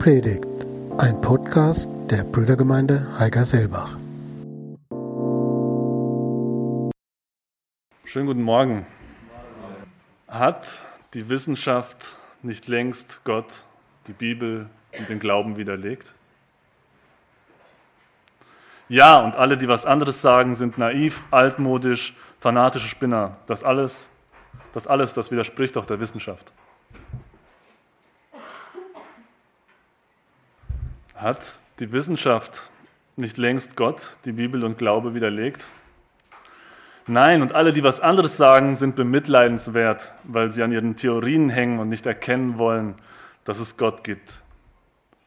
Predigt, ein Podcast der Brüdergemeinde Heiger-Selbach. Schönen guten Morgen. Hat die Wissenschaft nicht längst Gott, die Bibel und den Glauben widerlegt? Ja, und alle, die was anderes sagen, sind naiv, altmodisch, fanatische Spinner. Das alles, das alles, das widerspricht doch der Wissenschaft. Hat die Wissenschaft nicht längst Gott, die Bibel und Glaube widerlegt? Nein, und alle, die was anderes sagen, sind bemitleidenswert, weil sie an ihren Theorien hängen und nicht erkennen wollen, dass es Gott gibt.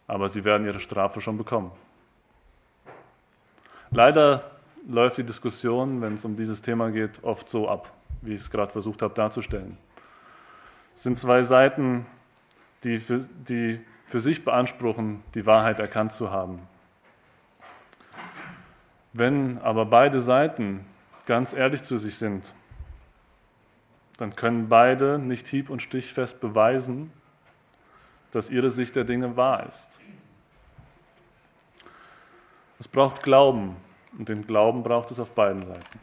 Aber sie werden ihre Strafe schon bekommen. Leider läuft die Diskussion, wenn es um dieses Thema geht, oft so ab, wie ich es gerade versucht habe darzustellen. Es sind zwei Seiten, die für, die für sich beanspruchen, die Wahrheit erkannt zu haben. Wenn aber beide Seiten ganz ehrlich zu sich sind, dann können beide nicht hieb- und stichfest beweisen, dass ihre Sicht der Dinge wahr ist. Es braucht Glauben und den Glauben braucht es auf beiden Seiten.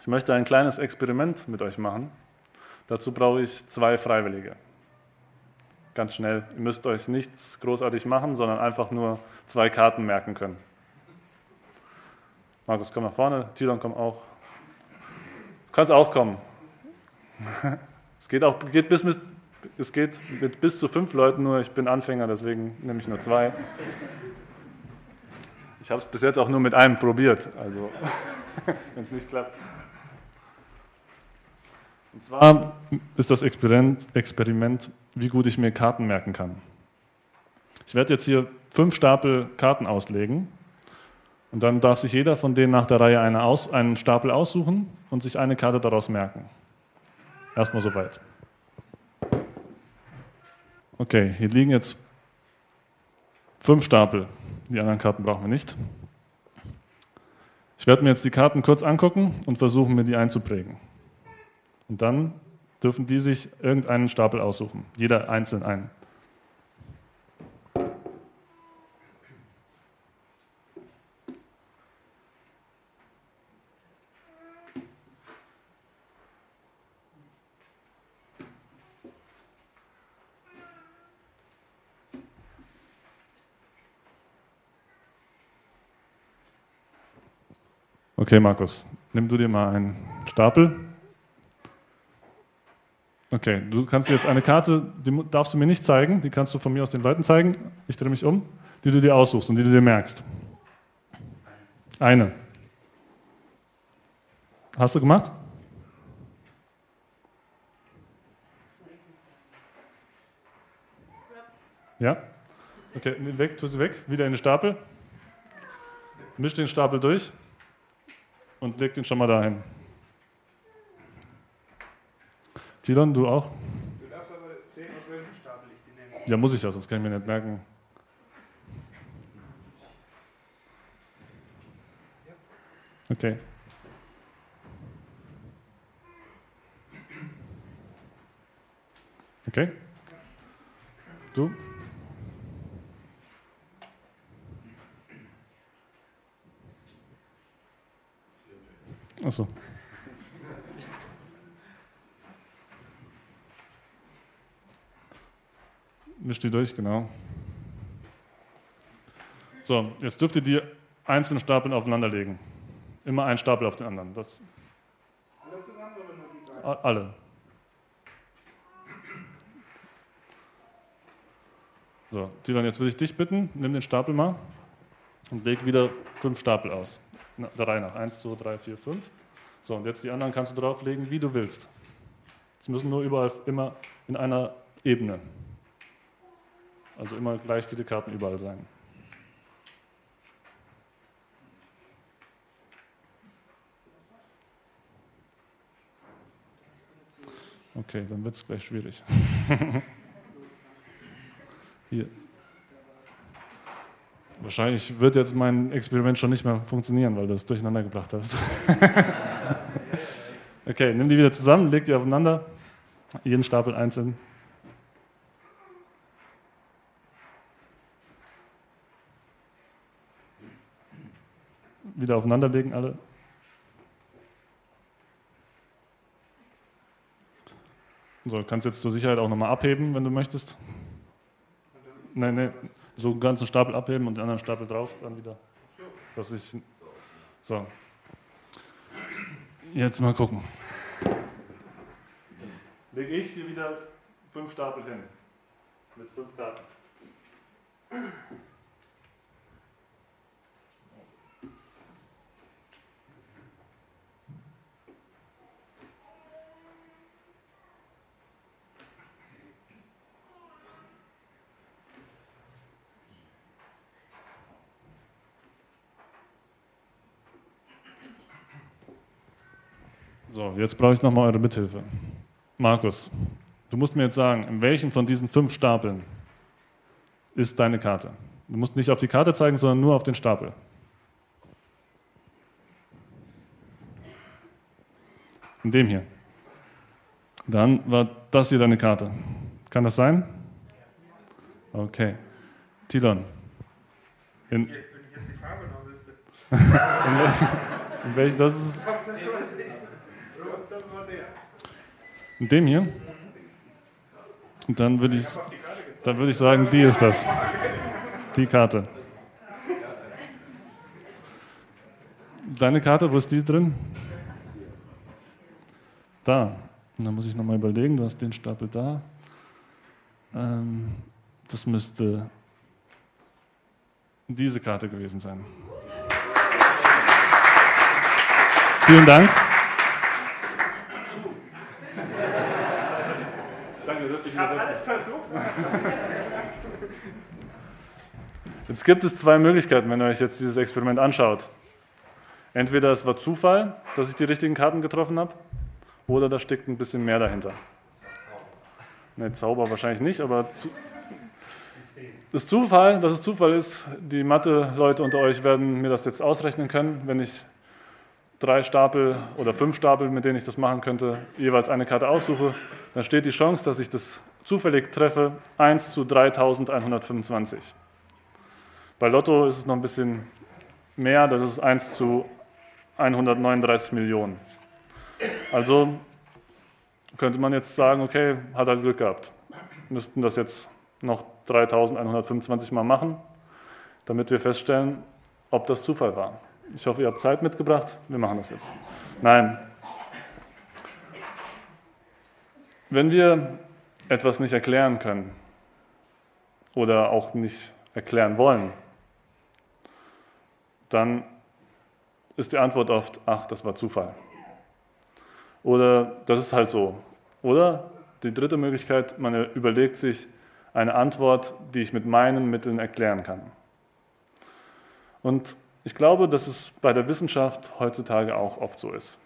Ich möchte ein kleines Experiment mit euch machen. Dazu brauche ich zwei Freiwillige ganz schnell. Ihr müsst euch nichts großartig machen, sondern einfach nur zwei Karten merken können. Markus, komm nach vorne. Tilon, komm auch. Du kannst auch kommen. Es geht auch geht bis mit, es geht mit bis zu fünf Leuten nur. Ich bin Anfänger, deswegen nehme ich nur zwei. Ich habe es bis jetzt auch nur mit einem probiert. Also, wenn es nicht klappt. Und zwar ist das Experiment, Experiment, wie gut ich mir Karten merken kann. Ich werde jetzt hier fünf Stapel Karten auslegen und dann darf sich jeder von denen nach der Reihe eine aus, einen Stapel aussuchen und sich eine Karte daraus merken. Erstmal soweit. Okay, hier liegen jetzt fünf Stapel. Die anderen Karten brauchen wir nicht. Ich werde mir jetzt die Karten kurz angucken und versuchen, mir die einzuprägen. Und dann dürfen die sich irgendeinen Stapel aussuchen, jeder einzeln einen. Okay, Markus, nimm du dir mal einen Stapel. Okay, du kannst jetzt eine Karte, die darfst du mir nicht zeigen, die kannst du von mir aus den Leuten zeigen. Ich drehe mich um, die du dir aussuchst und die du dir merkst. Eine. Hast du gemacht? Ja? Okay, weg, tu sie weg, wieder in den Stapel. Misch den Stapel durch und leg den schon mal dahin. Tilon, du auch? Du darfst aber sehen, aus welchem Stapel ich die nehme. Ja, muss ich ja, sonst kann ich mir nicht merken. Okay. Okay? Du? Achso. Mischt die durch, genau. So, jetzt dürft ihr die einzelnen Stapeln aufeinander legen. Immer ein Stapel auf den anderen. Das alle zusammen oder nur die drei? Alle. So, Tilan, jetzt würde ich dich bitten, nimm den Stapel mal und leg wieder fünf Stapel aus. Der Reihe nach. Eins, zwei, drei, vier, fünf. So, und jetzt die anderen kannst du drauflegen, wie du willst. Es müssen nur überall immer in einer Ebene. Also immer gleich viele Karten überall sein. Okay, dann wird es gleich schwierig. Hier. Wahrscheinlich wird jetzt mein Experiment schon nicht mehr funktionieren, weil du es durcheinander gebracht hast. okay, nimm die wieder zusammen, leg die aufeinander, jeden Stapel einzeln. Wieder aufeinanderlegen alle. So, kannst jetzt zur Sicherheit auch nochmal abheben, wenn du möchtest. Nein, nein, so einen ganzen Stapel abheben und den anderen Stapel drauf, dann wieder. Das ist. So. Jetzt mal gucken. Lege ich hier wieder fünf Stapel hin. Mit fünf Karten. So, jetzt brauche ich nochmal eure Mithilfe. Markus, du musst mir jetzt sagen, in welchem von diesen fünf Stapeln ist deine Karte? Du musst nicht auf die Karte zeigen, sondern nur auf den Stapel. In dem hier. Dann war das hier deine Karte. Kann das sein? Okay. Tilon. In, in welchem, in welchem, das ist, In dem hier? Und dann würde ich, dann würde ich sagen, die ist das. Die Karte. Deine Karte, wo ist die drin? Da. Dann muss ich nochmal überlegen, du hast den Stapel da. Ähm, das müsste diese Karte gewesen sein. Vielen Dank. Ich habe alles versucht. Jetzt gibt es zwei Möglichkeiten, wenn ihr euch jetzt dieses Experiment anschaut. Entweder es war Zufall, dass ich die richtigen Karten getroffen habe, oder da steckt ein bisschen mehr dahinter. Ne, Zauber wahrscheinlich nicht, aber zu das Zufall, dass es Zufall ist, die Mathe-Leute unter euch werden mir das jetzt ausrechnen können, wenn ich drei Stapel oder fünf Stapel, mit denen ich das machen könnte, jeweils eine Karte aussuche, dann steht die Chance, dass ich das zufällig treffe, 1 zu 3125. Bei Lotto ist es noch ein bisschen mehr, das ist 1 zu 139 Millionen. Also könnte man jetzt sagen, okay, hat halt Glück gehabt. Müssten das jetzt noch 3125 Mal machen, damit wir feststellen, ob das Zufall war. Ich hoffe, ihr habt Zeit mitgebracht. Wir machen das jetzt. Nein. Wenn wir etwas nicht erklären können oder auch nicht erklären wollen, dann ist die Antwort oft, ach, das war Zufall. Oder das ist halt so. Oder die dritte Möglichkeit, man überlegt sich eine Antwort, die ich mit meinen Mitteln erklären kann. Und ich glaube, dass es bei der Wissenschaft heutzutage auch oft so ist.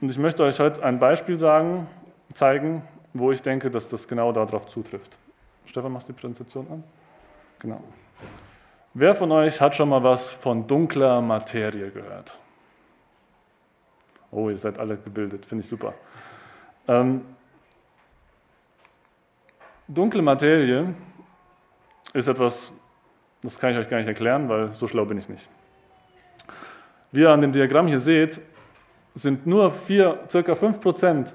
Und ich möchte euch heute ein Beispiel sagen, zeigen, wo ich denke, dass das genau darauf zutrifft. Stefan, machst du die Präsentation an? Genau. Wer von euch hat schon mal was von dunkler Materie gehört? Oh, ihr seid alle gebildet, finde ich super. Ähm, dunkle Materie ist etwas das kann ich euch gar nicht erklären, weil so schlau bin ich nicht. Wie ihr an dem Diagramm hier seht, sind nur vier, circa 5%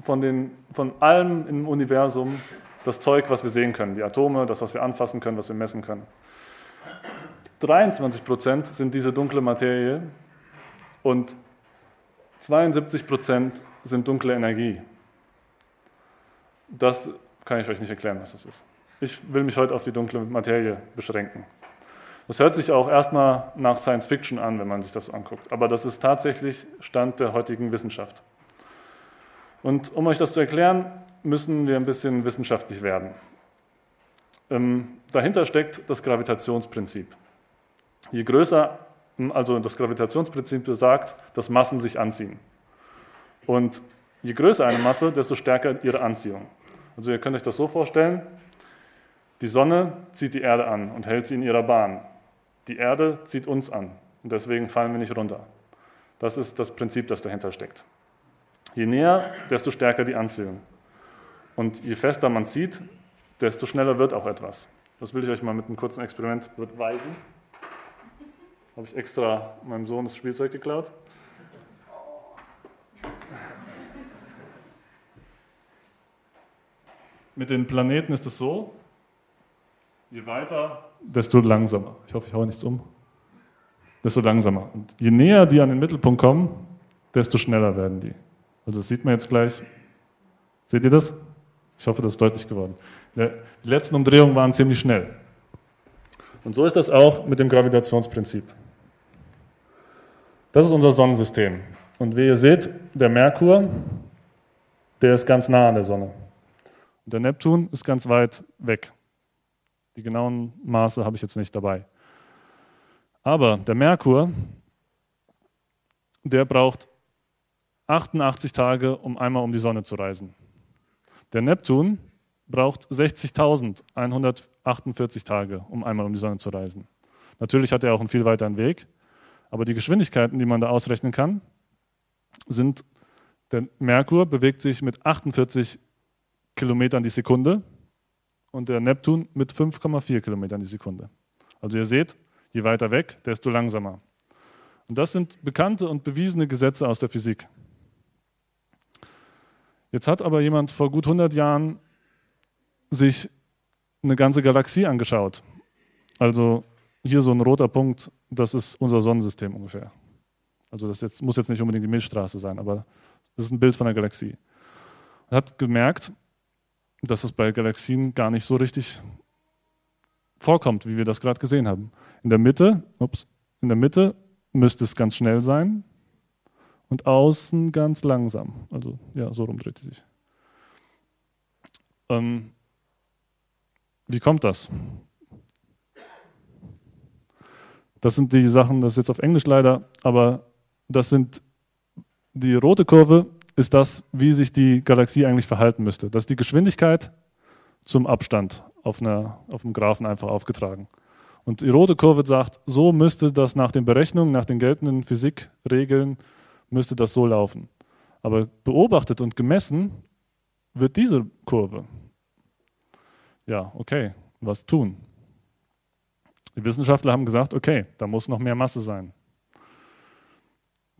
von, den, von allem im Universum das Zeug, was wir sehen können. Die Atome, das, was wir anfassen können, was wir messen können. 23% sind diese dunkle Materie und 72% sind dunkle Energie. Das kann ich euch nicht erklären, was das ist. Ich will mich heute auf die dunkle Materie beschränken. Das hört sich auch erstmal nach Science Fiction an, wenn man sich das anguckt. Aber das ist tatsächlich Stand der heutigen Wissenschaft. Und um euch das zu erklären, müssen wir ein bisschen wissenschaftlich werden. Ähm, dahinter steckt das Gravitationsprinzip. Je größer, also das Gravitationsprinzip besagt, dass Massen sich anziehen. Und je größer eine Masse, desto stärker ihre Anziehung. Also ihr könnt euch das so vorstellen, die Sonne zieht die Erde an und hält sie in ihrer Bahn. Die Erde zieht uns an und deswegen fallen wir nicht runter. Das ist das Prinzip, das dahinter steckt. Je näher, desto stärker die Anziehung. Und je fester man zieht, desto schneller wird auch etwas. Das will ich euch mal mit einem kurzen Experiment beweisen. Habe ich extra meinem Sohn das Spielzeug geklaut. Mit den Planeten ist es so, je weiter, desto langsamer. Ich hoffe, ich haue nichts um. Desto langsamer. Und je näher die an den Mittelpunkt kommen, desto schneller werden die. Also das sieht man jetzt gleich. Seht ihr das? Ich hoffe, das ist deutlich geworden. Die letzten Umdrehungen waren ziemlich schnell. Und so ist das auch mit dem Gravitationsprinzip. Das ist unser Sonnensystem. Und wie ihr seht, der Merkur, der ist ganz nah an der Sonne. Und der Neptun ist ganz weit weg. Die genauen Maße habe ich jetzt nicht dabei. Aber der Merkur, der braucht 88 Tage, um einmal um die Sonne zu reisen. Der Neptun braucht 60.148 Tage, um einmal um die Sonne zu reisen. Natürlich hat er auch einen viel weiteren Weg, aber die Geschwindigkeiten, die man da ausrechnen kann, sind, der Merkur bewegt sich mit 48 Kilometern die Sekunde und der Neptun mit 5,4 Kilometern die Sekunde. Also ihr seht, je weiter weg, desto langsamer. Und das sind bekannte und bewiesene Gesetze aus der Physik. Jetzt hat aber jemand vor gut 100 Jahren sich eine ganze Galaxie angeschaut. Also hier so ein roter Punkt, das ist unser Sonnensystem ungefähr. Also das jetzt, muss jetzt nicht unbedingt die Milchstraße sein, aber das ist ein Bild von der Galaxie. Er hat gemerkt, dass es bei Galaxien gar nicht so richtig vorkommt, wie wir das gerade gesehen haben. In der Mitte, ups, in der Mitte müsste es ganz schnell sein und außen ganz langsam. Also ja, so rum dreht sie sich. Ähm, wie kommt das? Das sind die Sachen, das ist jetzt auf Englisch leider, aber das sind die rote Kurve ist das, wie sich die Galaxie eigentlich verhalten müsste. Das ist die Geschwindigkeit zum Abstand auf, einer, auf einem Graphen einfach aufgetragen. Und die rote Kurve sagt, so müsste das nach den Berechnungen, nach den geltenden Physikregeln, müsste das so laufen. Aber beobachtet und gemessen wird diese Kurve. Ja, okay, was tun? Die Wissenschaftler haben gesagt, okay, da muss noch mehr Masse sein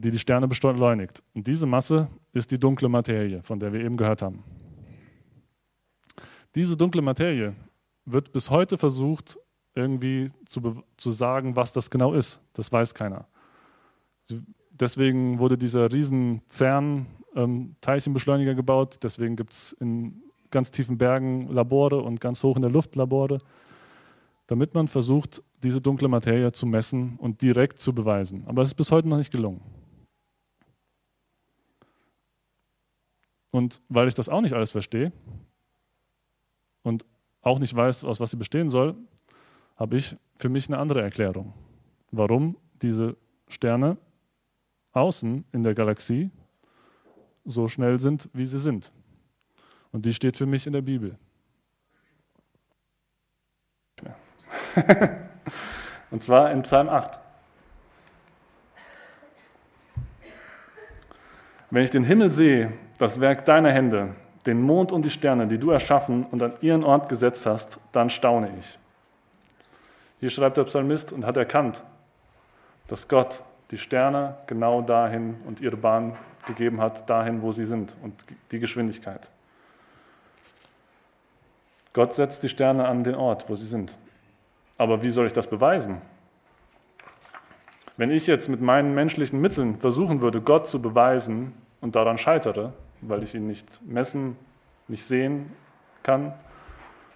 die die Sterne beschleunigt. Und diese Masse ist die dunkle Materie, von der wir eben gehört haben. Diese dunkle Materie wird bis heute versucht, irgendwie zu, zu sagen, was das genau ist. Das weiß keiner. Deswegen wurde dieser riesen CERN-Teilchenbeschleuniger ähm, gebaut. Deswegen gibt es in ganz tiefen Bergen Labore und ganz hoch in der Luft Labore, damit man versucht, diese dunkle Materie zu messen und direkt zu beweisen. Aber es ist bis heute noch nicht gelungen. Und weil ich das auch nicht alles verstehe und auch nicht weiß, aus was sie bestehen soll, habe ich für mich eine andere Erklärung, warum diese Sterne außen in der Galaxie so schnell sind, wie sie sind. Und die steht für mich in der Bibel. Und zwar in Psalm 8. Wenn ich den Himmel sehe, das Werk deiner Hände, den Mond und die Sterne, die du erschaffen und an ihren Ort gesetzt hast, dann staune ich. Hier schreibt der Psalmist und hat erkannt, dass Gott die Sterne genau dahin und ihre Bahn gegeben hat, dahin, wo sie sind und die Geschwindigkeit. Gott setzt die Sterne an den Ort, wo sie sind. Aber wie soll ich das beweisen? Wenn ich jetzt mit meinen menschlichen Mitteln versuchen würde, Gott zu beweisen und daran scheitere, weil ich ihn nicht messen, nicht sehen kann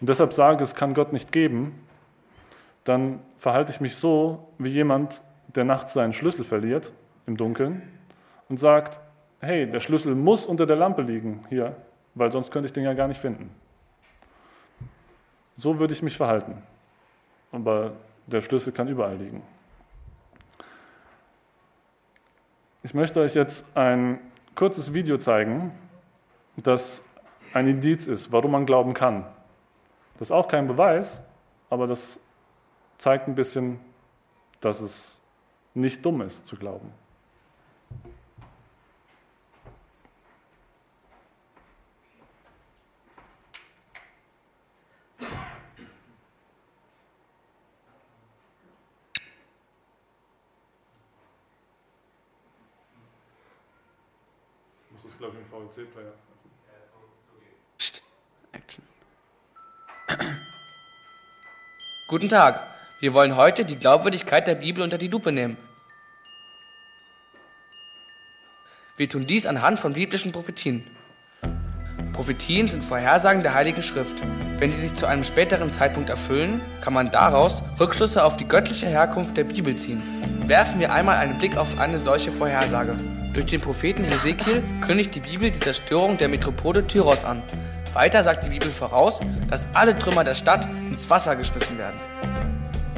und deshalb sage, es kann Gott nicht geben, dann verhalte ich mich so wie jemand, der nachts seinen Schlüssel verliert im Dunkeln und sagt, hey, der Schlüssel muss unter der Lampe liegen hier, weil sonst könnte ich den ja gar nicht finden. So würde ich mich verhalten. Aber der Schlüssel kann überall liegen. Ich möchte euch jetzt ein kurzes Video zeigen, das ein Indiz ist, warum man glauben kann. Das ist auch kein Beweis, aber das zeigt ein bisschen, dass es nicht dumm ist zu glauben. Ist, glaube ich, ein VLC-Player. Psst. Action. Guten Tag. Wir wollen heute die Glaubwürdigkeit der Bibel unter die Lupe nehmen. Wir tun dies anhand von biblischen Prophetien. Prophetien sind Vorhersagen der Heiligen Schrift. Wenn sie sich zu einem späteren Zeitpunkt erfüllen, kann man daraus Rückschlüsse auf die göttliche Herkunft der Bibel ziehen. Werfen wir einmal einen Blick auf eine solche Vorhersage. Durch den Propheten Hesekiel kündigt die Bibel die Zerstörung der Metropole Tyros an. Weiter sagt die Bibel voraus, dass alle Trümmer der Stadt ins Wasser geschmissen werden.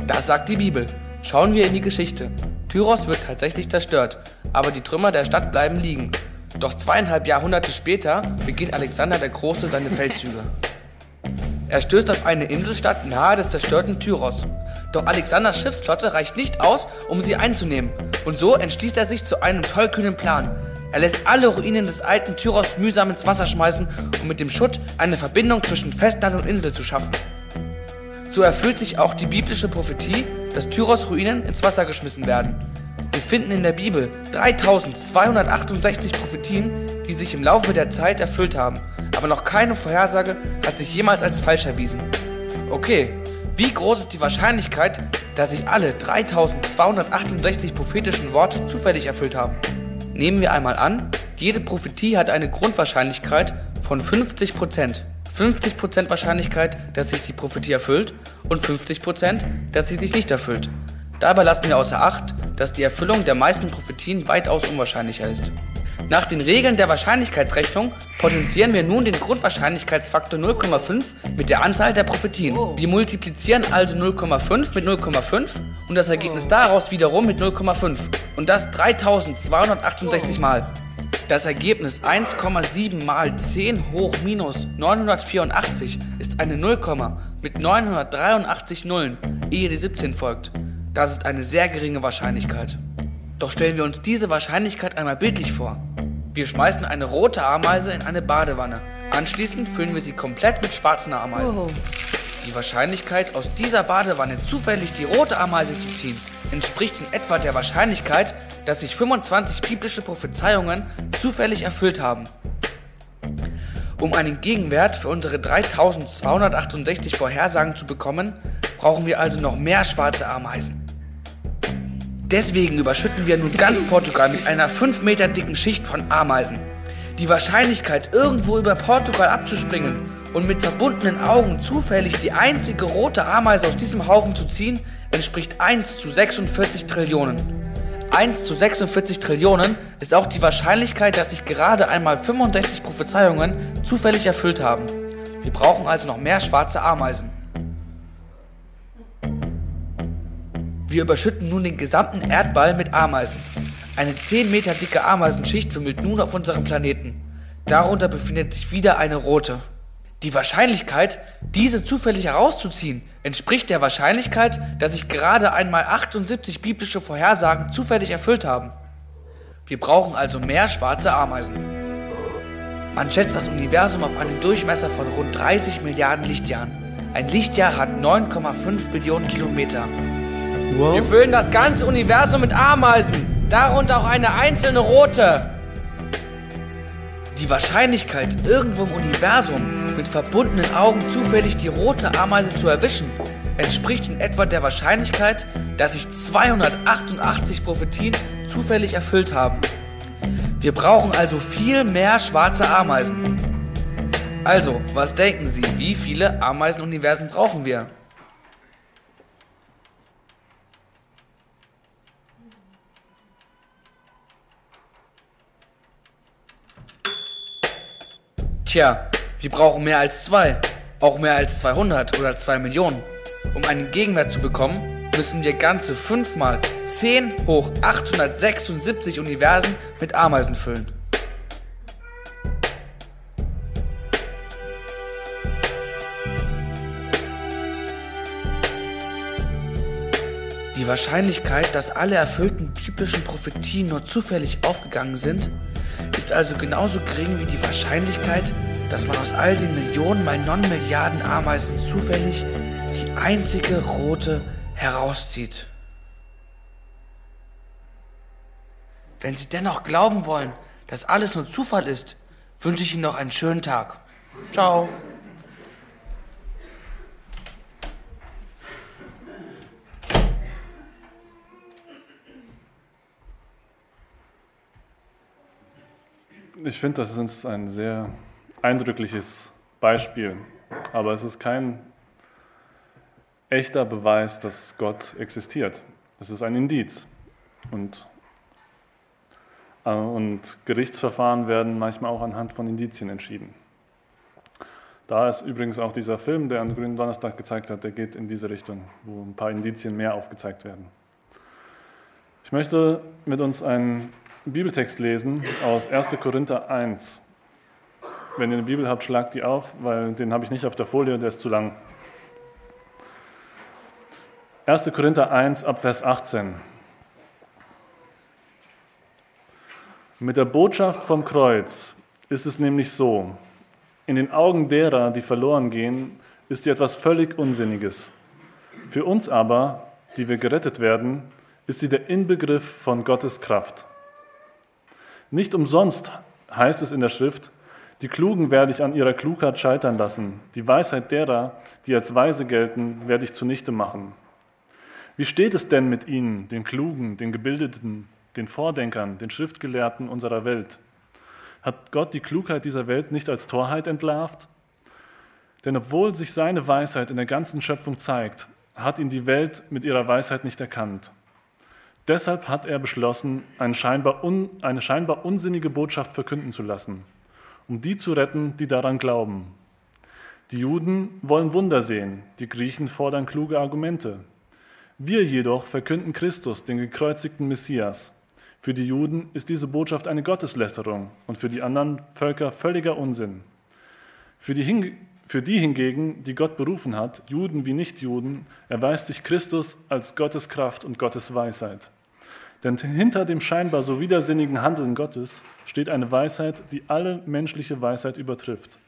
Das sagt die Bibel. Schauen wir in die Geschichte. Tyros wird tatsächlich zerstört, aber die Trümmer der Stadt bleiben liegen. Doch zweieinhalb Jahrhunderte später beginnt Alexander der Große seine Feldzüge. Er stößt auf eine Inselstadt nahe des zerstörten Tyros. Doch Alexanders Schiffsflotte reicht nicht aus, um sie einzunehmen. Und so entschließt er sich zu einem tollkühnen Plan. Er lässt alle Ruinen des alten Tyros mühsam ins Wasser schmeißen, um mit dem Schutt eine Verbindung zwischen Festland und Insel zu schaffen. So erfüllt sich auch die biblische Prophetie, dass Tyros Ruinen ins Wasser geschmissen werden. Wir finden in der Bibel 3268 Prophetien, die sich im Laufe der Zeit erfüllt haben, aber noch keine Vorhersage hat sich jemals als falsch erwiesen. Okay, wie groß ist die Wahrscheinlichkeit, dass sich alle 3268 prophetischen Worte zufällig erfüllt haben? Nehmen wir einmal an, jede Prophetie hat eine Grundwahrscheinlichkeit von 50% 50% Wahrscheinlichkeit, dass sich die Prophetie erfüllt und 50%, dass sie sich nicht erfüllt. Dabei lassen wir außer Acht, dass die Erfüllung der meisten Prophetien weitaus unwahrscheinlicher ist. Nach den Regeln der Wahrscheinlichkeitsrechnung potenzieren wir nun den Grundwahrscheinlichkeitsfaktor 0,5 mit der Anzahl der Prophetien. Wir multiplizieren also 0,5 mit 0,5 und das Ergebnis daraus wiederum mit 0,5 und das 3268 Mal. Das Ergebnis 1,7 mal 10 hoch minus 984 ist eine Nullkomma mit 983 Nullen, ehe die 17 folgt. Das ist eine sehr geringe Wahrscheinlichkeit. Doch stellen wir uns diese Wahrscheinlichkeit einmal bildlich vor. Wir schmeißen eine rote Ameise in eine Badewanne. Anschließend füllen wir sie komplett mit schwarzen Ameisen. Die Wahrscheinlichkeit, aus dieser Badewanne zufällig die rote Ameise zu ziehen, entspricht in etwa der Wahrscheinlichkeit, dass sich 25 biblische Prophezeiungen zufällig erfüllt haben. Um einen Gegenwert für unsere 3268 Vorhersagen zu bekommen, brauchen wir also noch mehr schwarze Ameisen. Deswegen überschütten wir nun ganz Portugal mit einer 5 Meter dicken Schicht von Ameisen. Die Wahrscheinlichkeit, irgendwo über Portugal abzuspringen und mit verbundenen Augen zufällig die einzige rote Ameise aus diesem Haufen zu ziehen, entspricht 1 zu 46 Trillionen. 1 zu 46 Trillionen ist auch die Wahrscheinlichkeit, dass sich gerade einmal 65 Prophezeiungen zufällig erfüllt haben. Wir brauchen also noch mehr schwarze Ameisen. Wir überschütten nun den gesamten Erdball mit Ameisen. Eine 10 Meter dicke Ameisenschicht wimmelt nun auf unserem Planeten. Darunter befindet sich wieder eine rote. Die Wahrscheinlichkeit, diese zufällig herauszuziehen, entspricht der Wahrscheinlichkeit, dass sich gerade einmal 78 biblische Vorhersagen zufällig erfüllt haben. Wir brauchen also mehr schwarze Ameisen. Man schätzt das Universum auf einen Durchmesser von rund 30 Milliarden Lichtjahren. Ein Lichtjahr hat 9,5 Billionen Kilometer. Wow. Wir füllen das ganze Universum mit Ameisen, darunter auch eine einzelne rote. Die Wahrscheinlichkeit, irgendwo im Universum mit verbundenen Augen zufällig die rote Ameise zu erwischen, entspricht in etwa der Wahrscheinlichkeit, dass sich 288 Prophetien zufällig erfüllt haben. Wir brauchen also viel mehr schwarze Ameisen. Also, was denken Sie, wie viele Ameisenuniversen brauchen wir? Tja, wir brauchen mehr als zwei, auch mehr als 200 oder 2 Millionen. Um einen Gegenwert zu bekommen, müssen wir ganze 5 mal 10 hoch 876 Universen mit Ameisen füllen. Die Wahrscheinlichkeit, dass alle erfüllten biblischen Prophetien nur zufällig aufgegangen sind, ist also genauso gering wie die Wahrscheinlichkeit, dass man aus all den Millionen mal Non-Milliarden Ameisen zufällig die einzige rote herauszieht. Wenn Sie dennoch glauben wollen, dass alles nur Zufall ist, wünsche ich Ihnen noch einen schönen Tag. Ciao. Ich finde, das ist ein sehr eindrückliches Beispiel, aber es ist kein echter Beweis, dass Gott existiert. Es ist ein Indiz. Und, äh, und Gerichtsverfahren werden manchmal auch anhand von Indizien entschieden. Da ist übrigens auch dieser Film, der an Grünen Donnerstag gezeigt hat, der geht in diese Richtung, wo ein paar Indizien mehr aufgezeigt werden. Ich möchte mit uns einen Bibeltext lesen aus 1. Korinther 1. Wenn ihr eine Bibel habt, schlagt die auf, weil den habe ich nicht auf der Folie, der ist zu lang. 1. Korinther 1 ab Vers 18. Mit der Botschaft vom Kreuz ist es nämlich so, in den Augen derer, die verloren gehen, ist sie etwas völlig Unsinniges. Für uns aber, die wir gerettet werden, ist sie der Inbegriff von Gottes Kraft. Nicht umsonst heißt es in der Schrift, die Klugen werde ich an ihrer Klugheit scheitern lassen, die Weisheit derer, die als weise gelten, werde ich zunichte machen. Wie steht es denn mit ihnen, den Klugen, den Gebildeten, den Vordenkern, den Schriftgelehrten unserer Welt? Hat Gott die Klugheit dieser Welt nicht als Torheit entlarvt? Denn obwohl sich seine Weisheit in der ganzen Schöpfung zeigt, hat ihn die Welt mit ihrer Weisheit nicht erkannt. Deshalb hat er beschlossen, eine scheinbar, un, eine scheinbar unsinnige Botschaft verkünden zu lassen, um die zu retten, die daran glauben. Die Juden wollen Wunder sehen, die Griechen fordern kluge Argumente. Wir jedoch verkünden Christus, den gekreuzigten Messias. Für die Juden ist diese Botschaft eine Gotteslästerung und für die anderen Völker völliger Unsinn. Für die, für die hingegen, die Gott berufen hat, Juden wie Nichtjuden, erweist sich Christus als Gottes Kraft und Gottes Weisheit. Denn hinter dem scheinbar so widersinnigen Handeln Gottes steht eine Weisheit, die alle menschliche Weisheit übertrifft.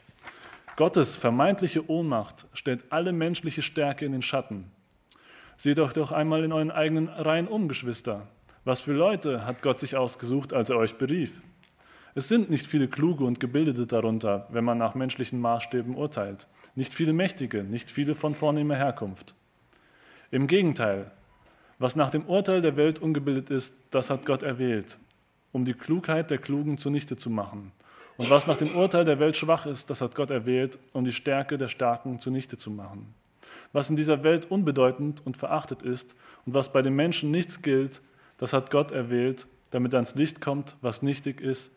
Gottes vermeintliche Ohnmacht stellt alle menschliche Stärke in den Schatten. Seht euch doch einmal in euren eigenen Reihen um, Geschwister. Was für Leute hat Gott sich ausgesucht, als er euch berief? Es sind nicht viele Kluge und Gebildete darunter, wenn man nach menschlichen Maßstäben urteilt. Nicht viele Mächtige, nicht viele von vornehmer Herkunft. Im Gegenteil, was nach dem Urteil der Welt ungebildet ist, das hat Gott erwählt, um die Klugheit der Klugen zunichte zu machen. Und was nach dem Urteil der Welt schwach ist, das hat Gott erwählt, um die Stärke der Starken zunichte zu machen. Was in dieser Welt unbedeutend und verachtet ist und was bei den Menschen nichts gilt, das hat Gott erwählt, damit ans Licht kommt, was nichtig ist,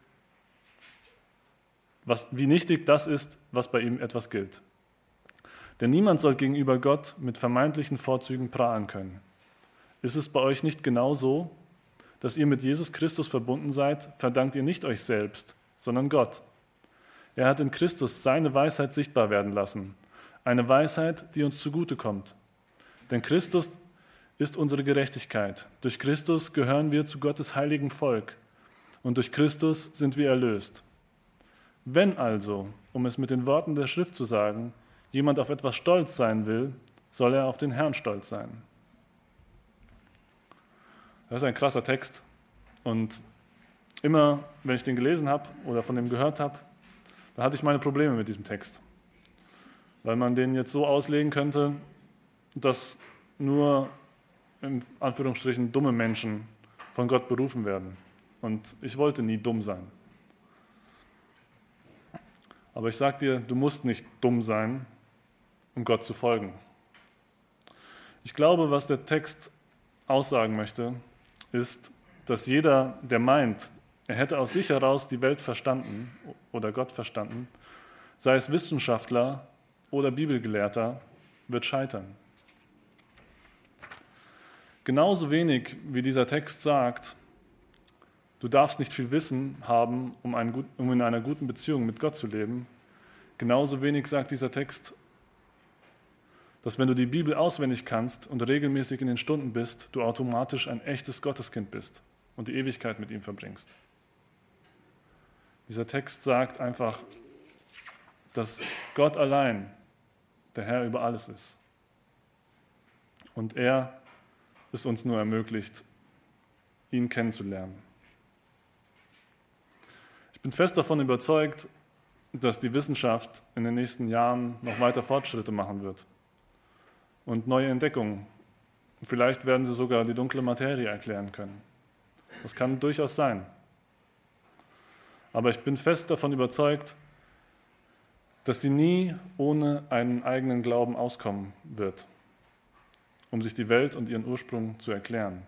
was, wie nichtig das ist, was bei ihm etwas gilt. Denn niemand soll gegenüber Gott mit vermeintlichen Vorzügen prahlen können. Ist es bei euch nicht genau so, dass ihr mit Jesus Christus verbunden seid, verdankt ihr nicht euch selbst, sondern Gott. Er hat in Christus seine Weisheit sichtbar werden lassen, eine Weisheit, die uns zugute kommt. Denn Christus ist unsere Gerechtigkeit. Durch Christus gehören wir zu Gottes heiligen Volk und durch Christus sind wir erlöst. Wenn also, um es mit den Worten der Schrift zu sagen, jemand auf etwas stolz sein will, soll er auf den Herrn stolz sein. Das ist ein krasser Text. Und immer, wenn ich den gelesen habe oder von dem gehört habe, da hatte ich meine Probleme mit diesem Text. Weil man den jetzt so auslegen könnte, dass nur in Anführungsstrichen dumme Menschen von Gott berufen werden. Und ich wollte nie dumm sein. Aber ich sage dir, du musst nicht dumm sein, um Gott zu folgen. Ich glaube, was der Text aussagen möchte, ist, dass jeder, der meint, er hätte aus sich heraus die Welt verstanden oder Gott verstanden, sei es Wissenschaftler oder Bibelgelehrter, wird scheitern. Genauso wenig wie dieser Text sagt, du darfst nicht viel Wissen haben, um, in einer guten Beziehung mit Gott zu leben, genauso wenig sagt dieser Text, dass wenn du die Bibel auswendig kannst und regelmäßig in den Stunden bist, du automatisch ein echtes Gotteskind bist und die Ewigkeit mit ihm verbringst. Dieser Text sagt einfach, dass Gott allein der Herr über alles ist. Und er es uns nur ermöglicht, ihn kennenzulernen. bin fest davon überzeugt, dass die Wissenschaft in den nächsten Jahren noch weiter Fortschritte machen wird und neue Entdeckungen. Vielleicht werden sie sogar die dunkle Materie erklären können. Das kann durchaus sein. Aber ich bin fest davon überzeugt, dass sie nie ohne einen eigenen Glauben auskommen wird, um sich die Welt und ihren Ursprung zu erklären.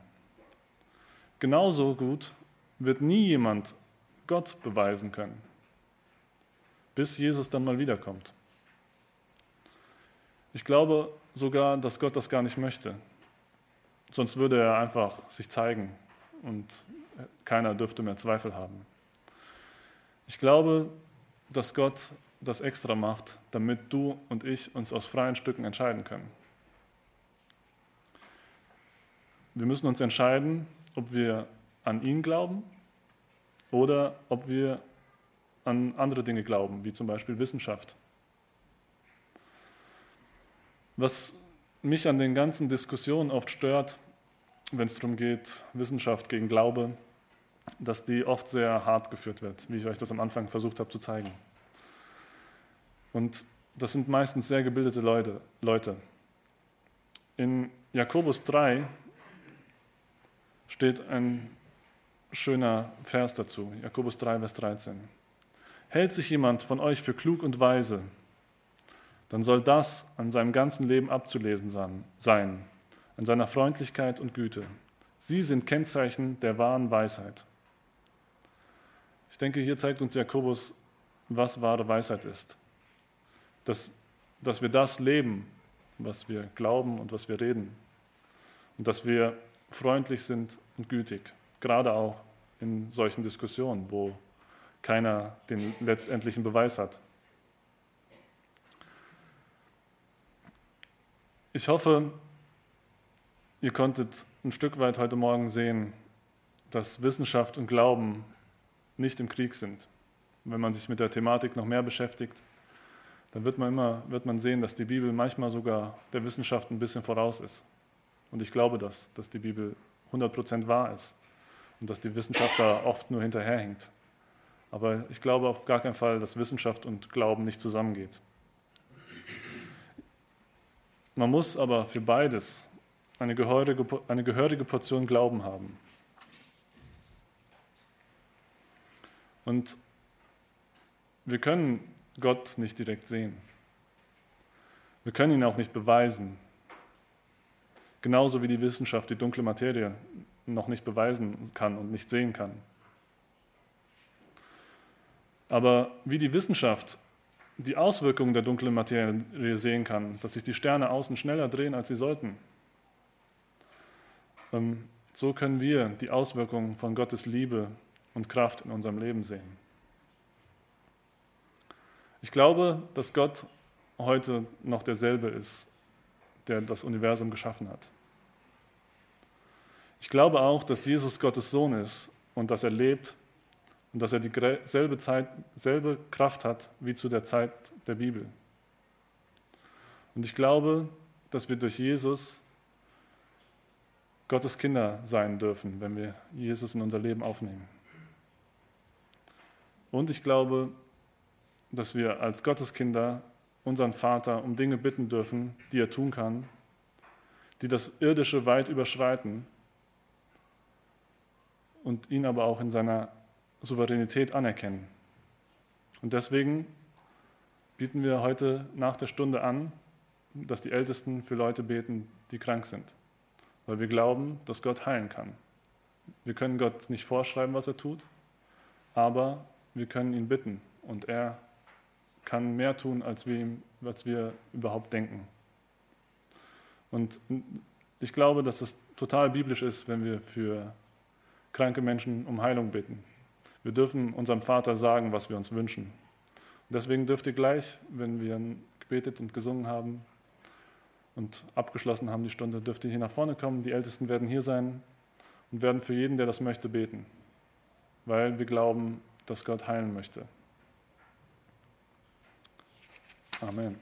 Genauso gut wird nie jemand Gott beweisen können bis Jesus dann mal wiederkommt. Ich glaube sogar, dass Gott das gar nicht möchte. Sonst würde er einfach sich zeigen und keiner dürfte mehr Zweifel haben. Ich glaube, dass Gott das extra macht, damit du und ich uns aus freien Stücken entscheiden können. Wir müssen uns entscheiden, ob wir an ihn glauben oder ob wir an andere Dinge glauben, wie zum Beispiel Wissenschaft. Was mich an den ganzen Diskussionen oft stört, wenn es darum geht, Wissenschaft gegen Glaube, dass die oft sehr hart geführt wird, wie ich euch das am Anfang versucht habe zu zeigen. Und das sind meistens sehr gebildete Leute. Leute. In Jakobus 3 steht ein schöner Vers dazu, Jakobus 3, Vers 13. Hält sich jemand von euch für klug und weise, dann soll das an seinem ganzen Leben abzulesen sein, an seiner Freundlichkeit und Güte. Sie sind Kennzeichen der wahren Weisheit. Ich denke, hier zeigt uns Jakobus, was wahre Weisheit ist. Dass, dass wir das leben, was wir glauben und was wir reden. Und dass wir freundlich sind und gütig, gerade auch in solchen Diskussionen, wo keiner den letztendlichen Beweis hat. Ich hoffe, ihr konntet ein Stück weit heute Morgen sehen, dass Wissenschaft und Glauben nicht im Krieg sind. wenn man sich mit der Thematik noch mehr beschäftigt, dann wird man immer wird man sehen, dass die Bibel manchmal sogar der Wissenschaft ein bisschen voraus ist. Und ich glaube das, dass die Bibel 100% wahr ist und dass die Wissenschaft da oft nur hinterherhinkt. Aber ich glaube auf gar keinen Fall, dass Wissenschaft und Glauben nicht zusammengeht. Man muss aber für beides eine gehörige, eine gehörige Portion Glauben haben. Und wir können Gott nicht direkt sehen. Wir können ihn auch nicht beweisen. Genauso wie die Wissenschaft die dunkle Materie noch nicht beweisen kann und nicht sehen kann. Aber wie die Wissenschaft die Auswirkungen der dunklen Materie sehen kann, dass sich die Sterne außen schneller drehen, als sie sollten, ähm, so können wir die Auswirkungen von Gottes Liebe und Kraft in unserem Leben sehen. Ich glaube, dass Gott heute noch derselbe ist, der das Universum geschaffen hat. Ich glaube auch, dass Jesus Gottes Sohn ist und dass er lebt und dass er dieselbe Zeit, selbe Kraft hat wie zu der Zeit der Bibel. Und ich glaube, dass wir durch Jesus Gottes Kinder sein dürfen, wenn wir Jesus in unser Leben aufnehmen. Und ich glaube, dass wir als Gottes Kinder unseren Vater um Dinge bitten dürfen, die er tun kann, die das Irdische weit überschreiten und ihn aber auch in seiner Souveränität anerkennen. Und deswegen bieten wir heute nach der Stunde an, dass die Ältesten für Leute beten, die krank sind, weil wir glauben, dass Gott heilen kann. Wir können Gott nicht vorschreiben, was er tut, aber wir können ihn bitten und er kann mehr tun, als wir, als wir überhaupt denken. Und ich glaube, dass es total biblisch ist, wenn wir für kranke Menschen um Heilung bitten. Wir dürfen unserem Vater sagen, was wir uns wünschen. Und deswegen dürft ihr gleich, wenn wir gebetet und gesungen haben und abgeschlossen haben die Stunde, dürft ihr hier nach vorne kommen. Die Ältesten werden hier sein und werden für jeden, der das möchte, beten, weil wir glauben, dass Gott heilen möchte. Amen.